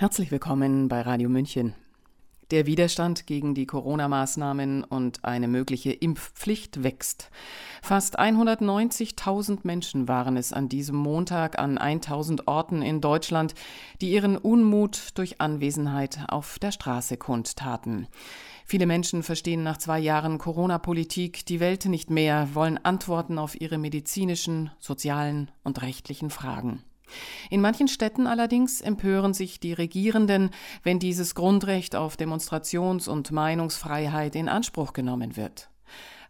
Herzlich willkommen bei Radio München. Der Widerstand gegen die Corona-Maßnahmen und eine mögliche Impfpflicht wächst. Fast 190.000 Menschen waren es an diesem Montag an 1.000 Orten in Deutschland, die ihren Unmut durch Anwesenheit auf der Straße kundtaten. Viele Menschen verstehen nach zwei Jahren Corona-Politik die Welt nicht mehr, wollen Antworten auf ihre medizinischen, sozialen und rechtlichen Fragen. In manchen Städten allerdings empören sich die Regierenden, wenn dieses Grundrecht auf Demonstrations- und Meinungsfreiheit in Anspruch genommen wird.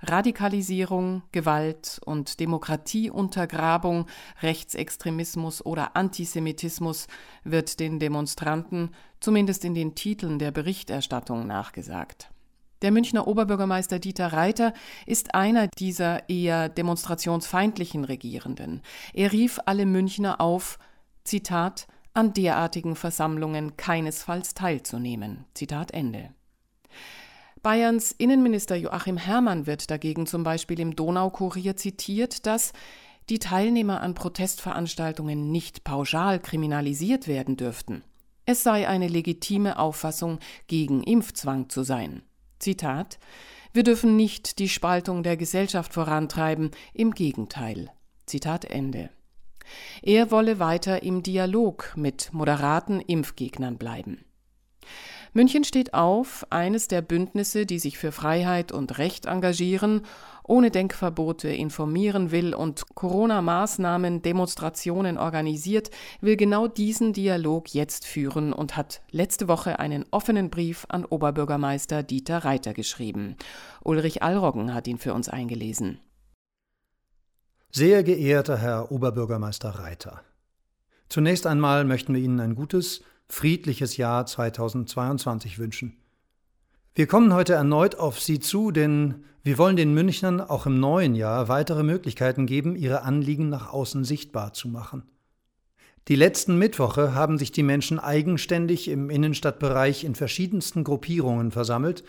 Radikalisierung, Gewalt und Demokratieuntergrabung, Rechtsextremismus oder Antisemitismus wird den Demonstranten, zumindest in den Titeln der Berichterstattung, nachgesagt. Der Münchner Oberbürgermeister Dieter Reiter ist einer dieser eher demonstrationsfeindlichen Regierenden. Er rief alle Münchner auf, Zitat, an derartigen Versammlungen keinesfalls teilzunehmen. Zitat Ende. Bayerns Innenminister Joachim Herrmann wird dagegen zum Beispiel im Donaukurier zitiert, dass die Teilnehmer an Protestveranstaltungen nicht pauschal kriminalisiert werden dürften. Es sei eine legitime Auffassung, gegen Impfzwang zu sein. Zitat Wir dürfen nicht die Spaltung der Gesellschaft vorantreiben, im Gegenteil. Zitat Ende. Er wolle weiter im Dialog mit moderaten Impfgegnern bleiben. München steht auf, eines der Bündnisse, die sich für Freiheit und Recht engagieren ohne Denkverbote informieren will und Corona-Maßnahmen, Demonstrationen organisiert, will genau diesen Dialog jetzt führen und hat letzte Woche einen offenen Brief an Oberbürgermeister Dieter Reiter geschrieben. Ulrich Allroggen hat ihn für uns eingelesen. Sehr geehrter Herr Oberbürgermeister Reiter, zunächst einmal möchten wir Ihnen ein gutes, friedliches Jahr 2022 wünschen. Wir kommen heute erneut auf Sie zu, denn wir wollen den Münchnern auch im neuen Jahr weitere Möglichkeiten geben, ihre Anliegen nach außen sichtbar zu machen. Die letzten Mittwoche haben sich die Menschen eigenständig im Innenstadtbereich in verschiedensten Gruppierungen versammelt,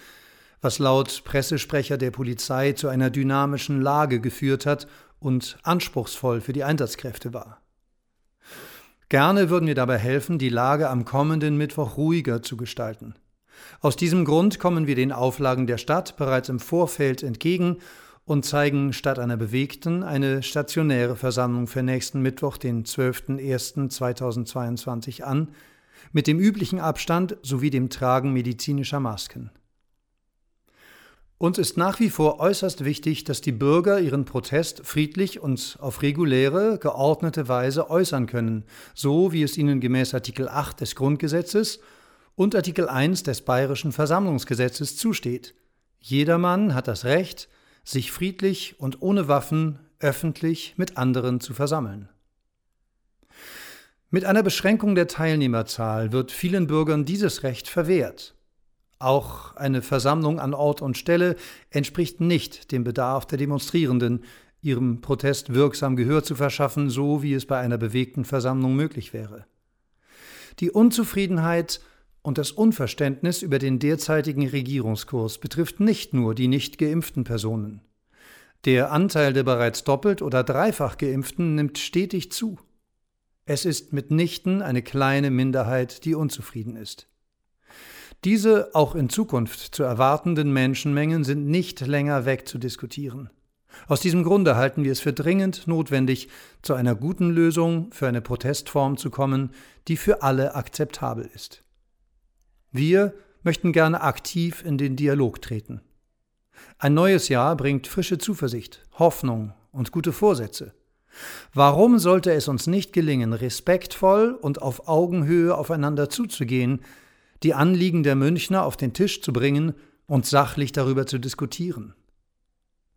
was laut Pressesprecher der Polizei zu einer dynamischen Lage geführt hat und anspruchsvoll für die Einsatzkräfte war. Gerne würden wir dabei helfen, die Lage am kommenden Mittwoch ruhiger zu gestalten. Aus diesem Grund kommen wir den Auflagen der Stadt bereits im Vorfeld entgegen und zeigen statt einer bewegten eine stationäre Versammlung für nächsten Mittwoch, den 12.01.2022 an, mit dem üblichen Abstand sowie dem Tragen medizinischer Masken. Uns ist nach wie vor äußerst wichtig, dass die Bürger ihren Protest friedlich und auf reguläre, geordnete Weise äußern können, so wie es ihnen gemäß Artikel 8 des Grundgesetzes und Artikel 1 des Bayerischen Versammlungsgesetzes zusteht. Jedermann hat das Recht, sich friedlich und ohne Waffen öffentlich mit anderen zu versammeln. Mit einer Beschränkung der Teilnehmerzahl wird vielen Bürgern dieses Recht verwehrt. Auch eine Versammlung an Ort und Stelle entspricht nicht dem Bedarf der Demonstrierenden, ihrem Protest wirksam Gehör zu verschaffen, so wie es bei einer bewegten Versammlung möglich wäre. Die Unzufriedenheit und das Unverständnis über den derzeitigen Regierungskurs betrifft nicht nur die nicht geimpften Personen. Der Anteil der bereits doppelt oder dreifach geimpften nimmt stetig zu. Es ist mitnichten eine kleine Minderheit, die unzufrieden ist. Diese auch in Zukunft zu erwartenden Menschenmengen sind nicht länger wegzudiskutieren. Aus diesem Grunde halten wir es für dringend notwendig, zu einer guten Lösung für eine Protestform zu kommen, die für alle akzeptabel ist. Wir möchten gerne aktiv in den Dialog treten. Ein neues Jahr bringt frische Zuversicht, Hoffnung und gute Vorsätze. Warum sollte es uns nicht gelingen, respektvoll und auf Augenhöhe aufeinander zuzugehen, die Anliegen der Münchner auf den Tisch zu bringen und sachlich darüber zu diskutieren?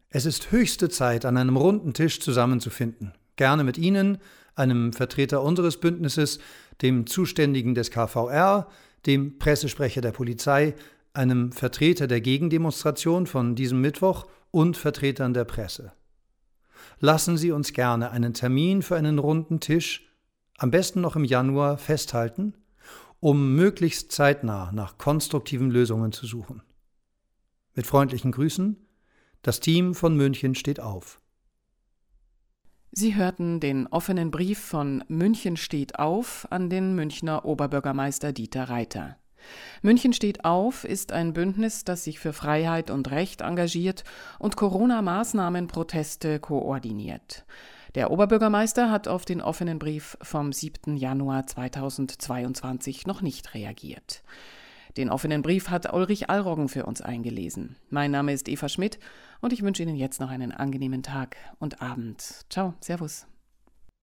Es ist höchste Zeit, an einem runden Tisch zusammenzufinden, gerne mit Ihnen, einem Vertreter unseres Bündnisses, dem Zuständigen des KVR, dem Pressesprecher der Polizei, einem Vertreter der Gegendemonstration von diesem Mittwoch und Vertretern der Presse. Lassen Sie uns gerne einen Termin für einen runden Tisch, am besten noch im Januar, festhalten, um möglichst zeitnah nach konstruktiven Lösungen zu suchen. Mit freundlichen Grüßen, das Team von München steht auf. Sie hörten den offenen Brief von München steht auf an den Münchner Oberbürgermeister Dieter Reiter. München steht auf ist ein Bündnis, das sich für Freiheit und Recht engagiert und Corona-Maßnahmenproteste koordiniert. Der Oberbürgermeister hat auf den offenen Brief vom 7. Januar 2022 noch nicht reagiert. Den offenen Brief hat Ulrich Allroggen für uns eingelesen. Mein Name ist Eva Schmidt und ich wünsche Ihnen jetzt noch einen angenehmen Tag und Abend. Ciao, Servus.